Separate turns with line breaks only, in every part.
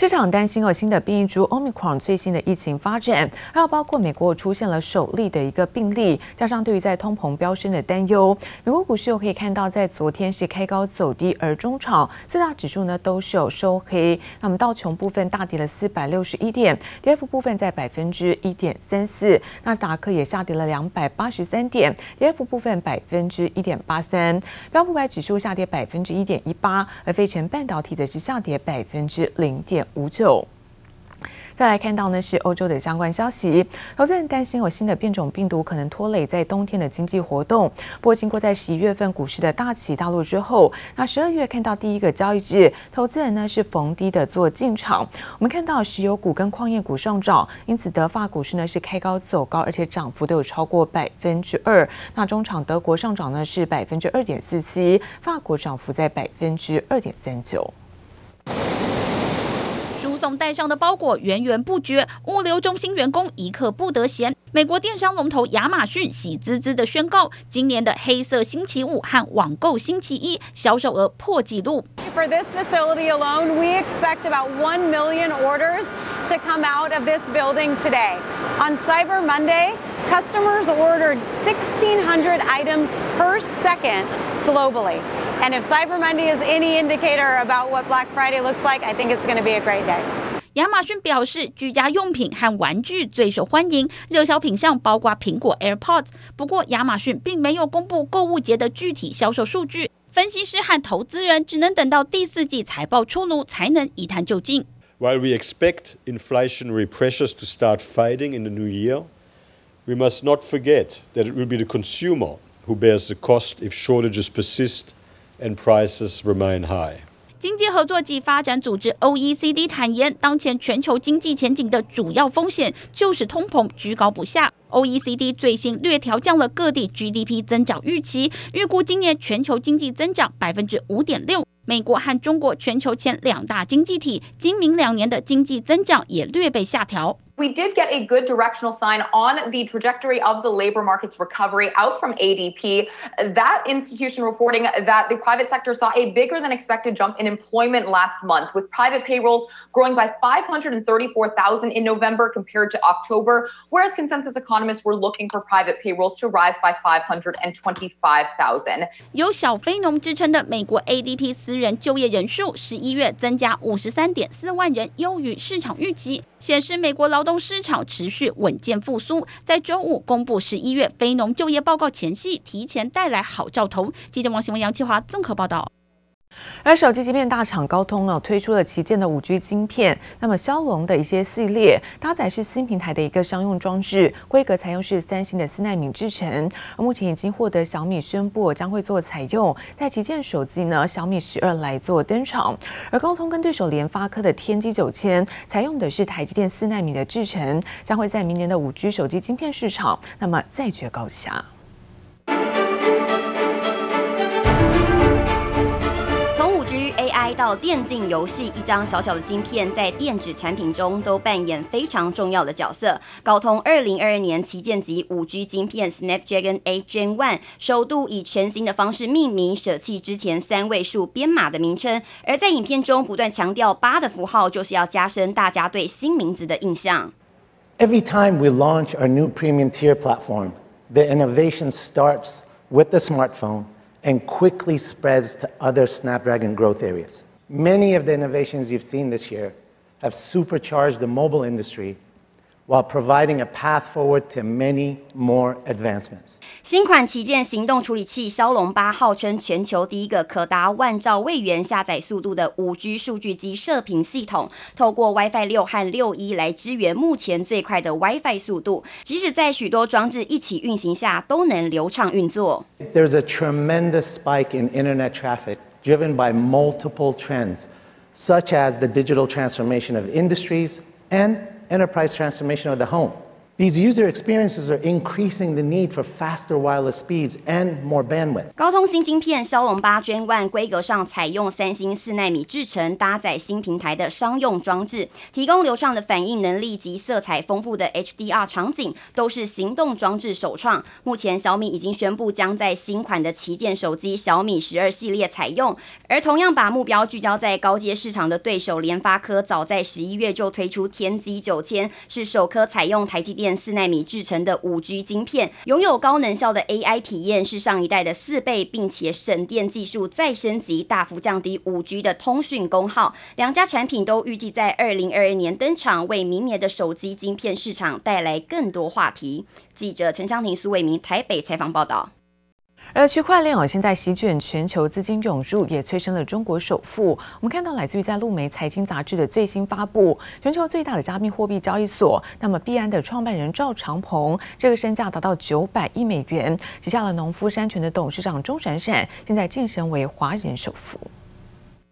市场担心哦新的变异株 Omicron 最新的疫情发展，还有包括美国出现了首例的一个病例，加上对于在通膨飙升的担忧，美国股市又可以看到，在昨天是开高走低，而中场四大指数呢都是有收黑。那么道琼部分大跌了四百六十一点，跌幅部分在百分之一点三四，纳斯达克也下跌了两百八十三点，跌幅部分百分之一点八三，标普百指数下跌百分之一点一八，而费城半导体则是下跌百分之零点五九。再来看到呢是欧洲的相关消息，投资人担心有新的变种病毒可能拖累在冬天的经济活动。不过，经过在十一月份股市的大起大落之后，那十二月看到第一个交易日，投资人呢是逢低的做进场。我们看到石油股跟矿业股上涨，因此德法股市呢是开高走高，而且涨幅都有超过百分之二。那中场德国上涨呢是百分之二点四七，法国涨幅在百分之二点三九。
送带上的包裹源源不绝，物流中心员工一刻不得闲。美国电商龙头亚马逊喜滋滋的宣告，今年的黑色星期五和网购星期一销售额破纪录。
For this facility alone, we expect about one million orders to come out of this building today. On Cyber Monday, customers ordered 1,600 items per second globally. And if Cyber Monday is any indicator about what Black Friday looks like, I think it's going to be a great day.
亚马逊表示，居家用品和玩具最受欢迎，热销品项包括苹果 AirPods。不过，亚马逊并没有公布购物节的具体销售数据，分析师和投资人只能等到第四季财报出炉才能一探究竟。
While we expect inflationary pressures to start fading in the new year, we must not forget that it will be the consumer who bears the cost if shortages persist. And prices remain high.
经济合作及发展组织 （OECD） 坦言，当前全球经济前景的主要风险就是通膨居高不下。OECD 最新略调降了各地 GDP 增长预期，预估今年全球经济增长百分之五点六。美国和中国全球前两大经济体今明两年的经济增长也略被下调。
We did get a good directional sign on the trajectory of the labor market's recovery out from ADP. That institution reporting that the private sector saw a bigger than expected jump in employment last month, with private payrolls growing by 534,000 in November compared to October, whereas consensus economists were looking for private payrolls to rise by 525,000.
有小非农之称的美国 ADP 私人就业人数，十一月增加五十三点四万人，优于市场预期。显示美国劳动 市场持续稳健复苏，在周五公布十一月非农就业报告前夕，提前带来好兆头。记者王新文、杨启华综合报道。
而手机芯片大厂高通呢推出了旗舰的五 G 晶片，那么骁龙的一些系列搭载是新平台的一个商用装置，规格采用是三星的四奈米制程，而目前已经获得小米宣布将会做采用，在旗舰手机呢小米十二来做登场，而高通跟对手联发科的天玑九千采用的是台积电四奈米的制程，将会在明年的五 G 手机晶片市场那么再决高下。
到电竞游戏，一张小小的晶片在电子产品中都扮演非常重要的角色。高通二零二二年旗舰级五 G 晶片 Snapdragon 8 Gen 1首度以全新的方式命名，舍弃之前三位数编码的名称。而在影片中不断强调八的符号，就是要加深大家对新名字的印象。
Every time we launch our new premium tier platform, the innovation starts with the smartphone. And quickly spreads to other Snapdragon growth areas. Many of the innovations you've seen this year have supercharged the mobile industry while providing a path forward to many more advancements.
新款旗舰行动处理器骁龙八号称全球第一个可达万兆位元下载速度的五 G 数据机射频系统，透过 WiFi 六和六 E 来支援目前最快的 WiFi 速度，即使在许多装置一起运行下都能流畅运作。
There's a tremendous spike in internet traffic driven by multiple trends, such as the digital transformation of industries and enterprise transformation of the home. These user experiences are increasing the need for faster wireless speeds and more bandwidth.
高通新晶片骁龙八 Gen One 规格上采用三星四奈米制程，搭载新平台的商用装置，提供流畅的反应能力及色彩丰富的 HDR 场景，都是行动装置首创。目前小米已经宣布将在新款的旗舰手机小米十二系列采用，而同样把目标聚焦在高阶市场的对手联发科，早在十一月就推出天玑九千，是首颗采用台积电。四纳米制成的五 G 晶片，拥有高能效的 AI 体验，是上一代的四倍，并且省电技术再升级，大幅降低五 G 的通讯功耗。两家产品都预计在二零二二年登场，为明年的手机晶片市场带来更多话题。记者陈湘婷、苏伟明台北采访报道。
而区块链哦，现在席卷全球，资金涌入，也催生了中国首富。我们看到来自于在路媒财经杂志的最新发布，全球最大的加密货币交易所，那么币安的创办人赵长鹏，这个身价达到九百亿美元，旗下了农夫山泉的董事长钟闪闪，现在晋升为华人首富。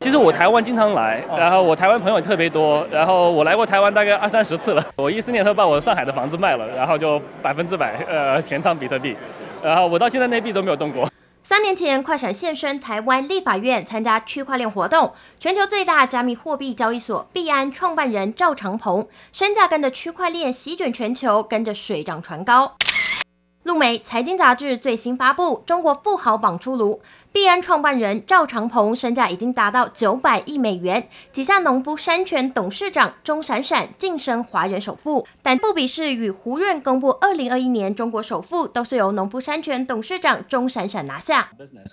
其实我台湾经常来，然后我台湾朋友也特别多，然后我来过台湾大概二三十次了。我一四年头把我上海的房子卖了，然后就百分之百呃全仓比特币，然后我到现在内币都没有动过。
三年前，快闪现身台湾立法院参加区块链活动，全球最大加密货币交易所币安创办人赵长鹏身价跟着区块链席卷全球，跟着水涨船高。路媒财经杂志最新发布，中国富豪榜出炉。币安创办人赵长鹏身价已经达到九百亿美元，旗下农夫山泉董事长钟闪闪晋升华人首富，但不比是与胡润公布二零二一年中国首富，都是由农夫山泉董事长钟闪闪拿下。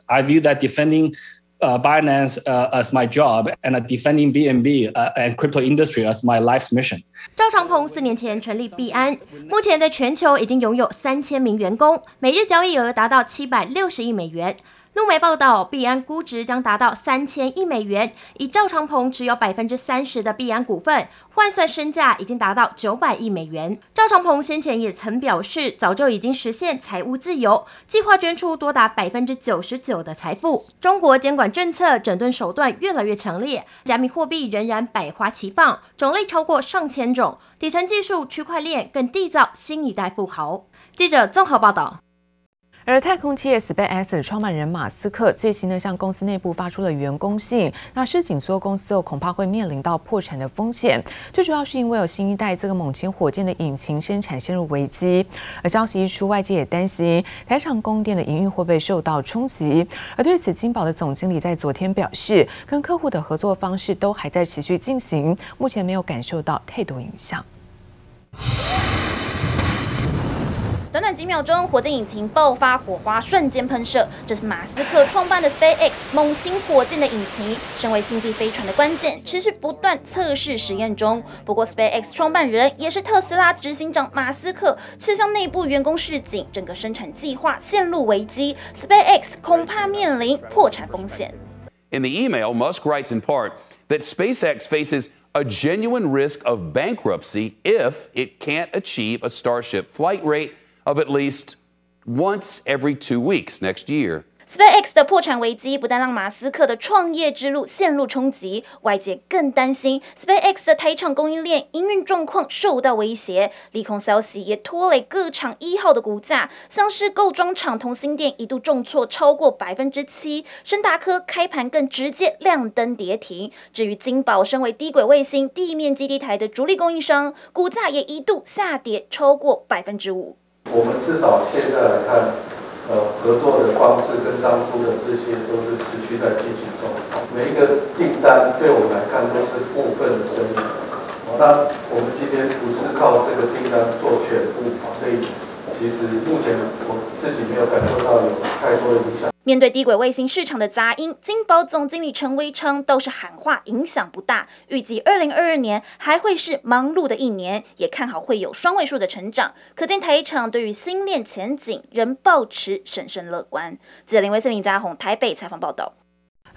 I view that defending, uh, Binance, uh, as my job, and defending BNB, uh, and crypto industry as my life's mission.
赵长鹏四年前成立币安，目前在全球已经拥有三千名员工，每日交易额达到七百六十亿美元。路媒报道，币安估值将达到三千亿美元，以赵长鹏持有百分之三十的币安股份，换算身价已经达到九百亿美元。赵长鹏先前也曾表示，早就已经实现财务自由，计划捐出多达百分之九十九的财富。中国监管政策整顿手段越来越强烈，加密货币仍然百花齐放，种类超过上千种，底层技术区块链更缔造新一代富豪。记者综合报道。
而太空企业 SpaceX 的创办人马斯克最新呢，向公司内部发出了员工信，那是紧缩公司后恐怕会面临到破产的风险。最主要是因为有新一代这个猛禽火箭的引擎生产陷入危机。而消息一出，外界也担心台厂供电的营运会不会受到冲击。而对此，金宝的总经理在昨天表示，跟客户的合作方式都还在持续进行，目前没有感受到太多影响。
短短几秒钟，火箭引擎爆发火花，瞬间喷射。这是马斯克创办的 SpaceX 猛禽火箭的引擎，身为星际飞船的关键，持续不断测试实验中。不过，SpaceX 创办人也是特斯拉执行长马斯克，却向内部员工示警，整个生产计划陷入危机，SpaceX 恐怕面临破产风险。
In the email, Musk writes in part that SpaceX faces a genuine risk of bankruptcy if it can't achieve a Starship flight rate. Of at least once every two weeks next year.
SpaceX 的破产危机不但让马斯克的创业之路陷入冲击，外界更担心 SpaceX 的台厂供应链营运状况受到威胁。利空消息也拖累各厂一号的股价，像是构装厂同心电一度重挫超过百分之七，升达科开盘更直接亮灯跌停。至于金宝，身为低轨卫星地面基地台的主力供应商，股价也一度下跌超过百分之五。
我们至少现在来看，呃，合作的方式跟当初的这些都是持续在进行中。每一个订单对我们来看都是部分的生意。好那我们今天不是靠这个订单做全部，所以其实目前我自己没有感受到有太多的影响。
面对低轨卫星市场的杂音，金宝总经理陈维称都是喊话，影响不大。预计二零二二年还会是忙碌的一年，也看好会有双位数的成长。可见台厂对于星链前景仍抱持审慎乐观。记者林威森、林家宏台北采访报道。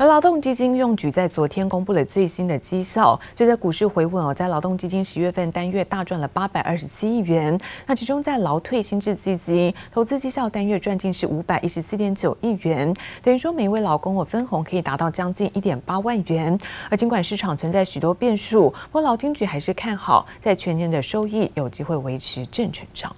而劳动基金用局在昨天公布了最新的绩效，随着股市回稳哦，在劳动基金十月份单月大赚了八百二十七亿元。那其中在劳退新制基金投资绩效单月赚进是五百一十四点九亿元，等于说每一位劳工我分红可以达到将近一点八万元。而尽管市场存在许多变数，不过劳金局还是看好在全年的收益有机会维持正成长。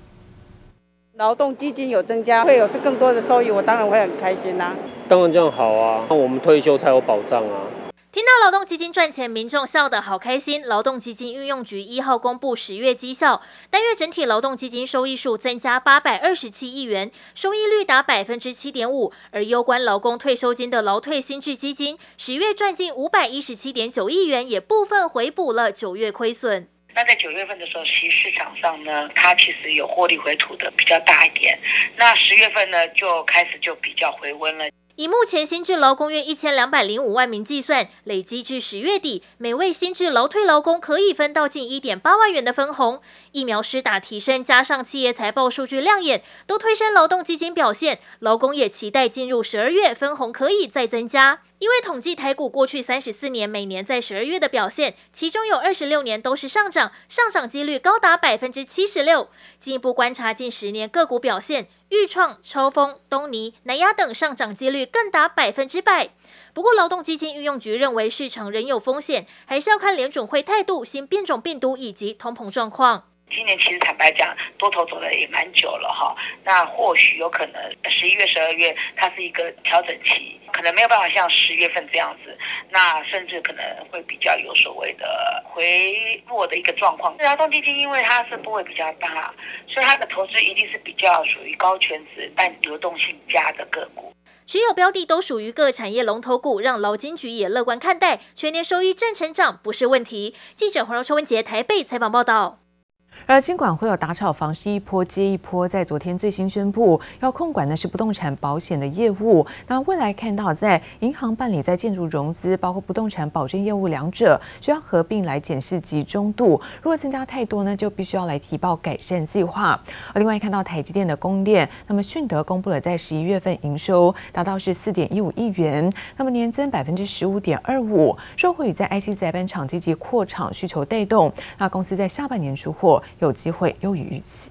劳动基金有增加，会有更多的收益，我当然会很开心呐、啊。
当然这样好啊，那我们退休才有保障啊。
听到劳动基金赚钱，民众笑得好开心。劳动基金运用局一号公布十月绩效，单月整体劳动基金收益数增加八百二十七亿元，收益率达百分之七点五。而攸关劳工退休金的劳退新制基金，十月赚进五百一十七点九亿元，也部分回补了九月亏损。
那在九月份的时候，其实市场上呢，它其实有获利回吐的比较大一点。那十月份呢，就开始就比较回温了。
以目前新制劳工约一千两百零五万名计算，累积至十月底，每位新制劳退劳工可以分到近一点八万元的分红。疫苗施打提升，加上企业财报数据亮眼，都推升劳动基金表现。劳工也期待进入十二月，分红可以再增加。因为统计台股过去三十四年每年在十二月的表现，其中有二十六年都是上涨，上涨几率高达百分之七十六。进一步观察近十年个股表现，裕创、超丰、东尼、南亚等上涨几率更达百分之百。不过，劳动基金运用局认为市场仍有风险，还是要看联准会态度、新变种病毒以及通膨状况。
今年其实坦白讲，多头走的也蛮久了哈，那或许有可能十一月、十二月它是一个调整期，可能没有办法像十月份这样子，那甚至可能会比较有所谓的回落的一个状况。劳动基金因为它是部位比较大，所以它的投资一定是比较属于高权值但流动性佳的个股。
持有标的都属于各产业龙头股，让劳金局也乐观看待，全年收益正成长不是问题。记者黄柔秋、文杰台北采访报道。
而金管会有打炒房是一波接一波，在昨天最新宣布要控管的是不动产保险的业务。那未来看到在银行办理在建筑融资，包括不动产保证业务两者需要合并来检视集中度。如果增加太多呢，就必须要来提报改善计划。而另外看到台积电的供电，那么迅德公布了在十一月份营收达到是四点一五亿元，那么年增百分之十五点二五，受惠于在 IC 载板厂积极扩厂需求带动，那公司在下半年出货。有机会优于预期。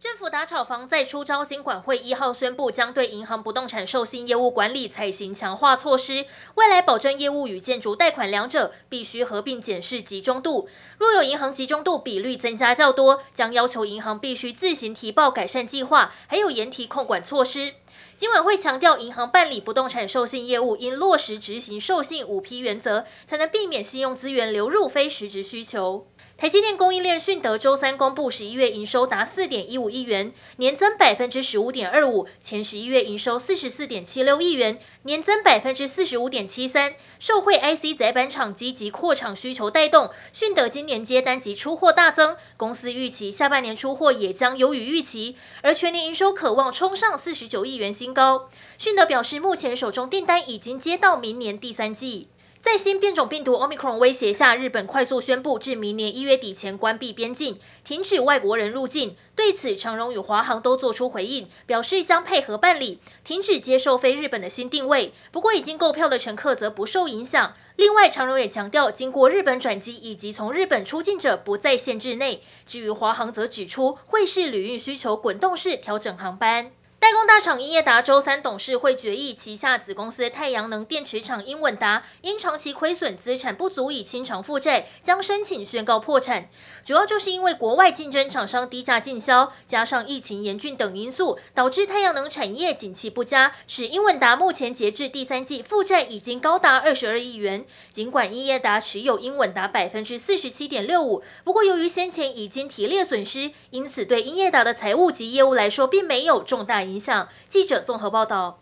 政府打炒房再出招，金管会一号宣布将对银行不动产授信业务管理采行强化措施，未来保证业务与建筑贷款两者必须合并检视集中度。若有银行集中度比率增加较多，将要求银行必须自行提报改善计划，还有严提控管措施。金管会强调，银行办理不动产授信业务应落实执行授信五批原则，才能避免信用资源流入非实质需求。台积电供应链迅德周三公布十一月营收达四点一五亿元，年增百分之十五点二五。前十一月营收四十四点七六亿元，年增百分之四十五点七三。受惠 IC 载板厂积极扩厂需求带动，迅德今年接单及出货大增。公司预期下半年出货也将优于预期，而全年营收可望冲上四十九亿元新高。迅德表示，目前手中订单已经接到明年第三季。在新变种病毒 Omicron 威胁下，日本快速宣布至明年一月底前关闭边境，停止外国人入境。对此，长荣与华航都做出回应，表示将配合办理，停止接受非日本的新定位。不过，已经购票的乘客则不受影响。另外，长荣也强调，经过日本转机以及从日本出境者不在限制内。至于华航，则指出会视旅运需求滚动式调整航班。代工大厂英业达周三董事会决议，旗下子公司太阳能电池厂英稳达因长期亏损，资产不足以清偿负债，将申请宣告破产。主要就是因为国外竞争厂商低价进销，加上疫情严峻等因素，导致太阳能产业景气不佳，使英稳达目前截至第三季负债已经高达二十二亿元。尽管英业达持有英稳达百分之四十七点六五，不过由于先前已经提列损失，因此对英业达的财务及业务来说，并没有重大影响。记者综合报道。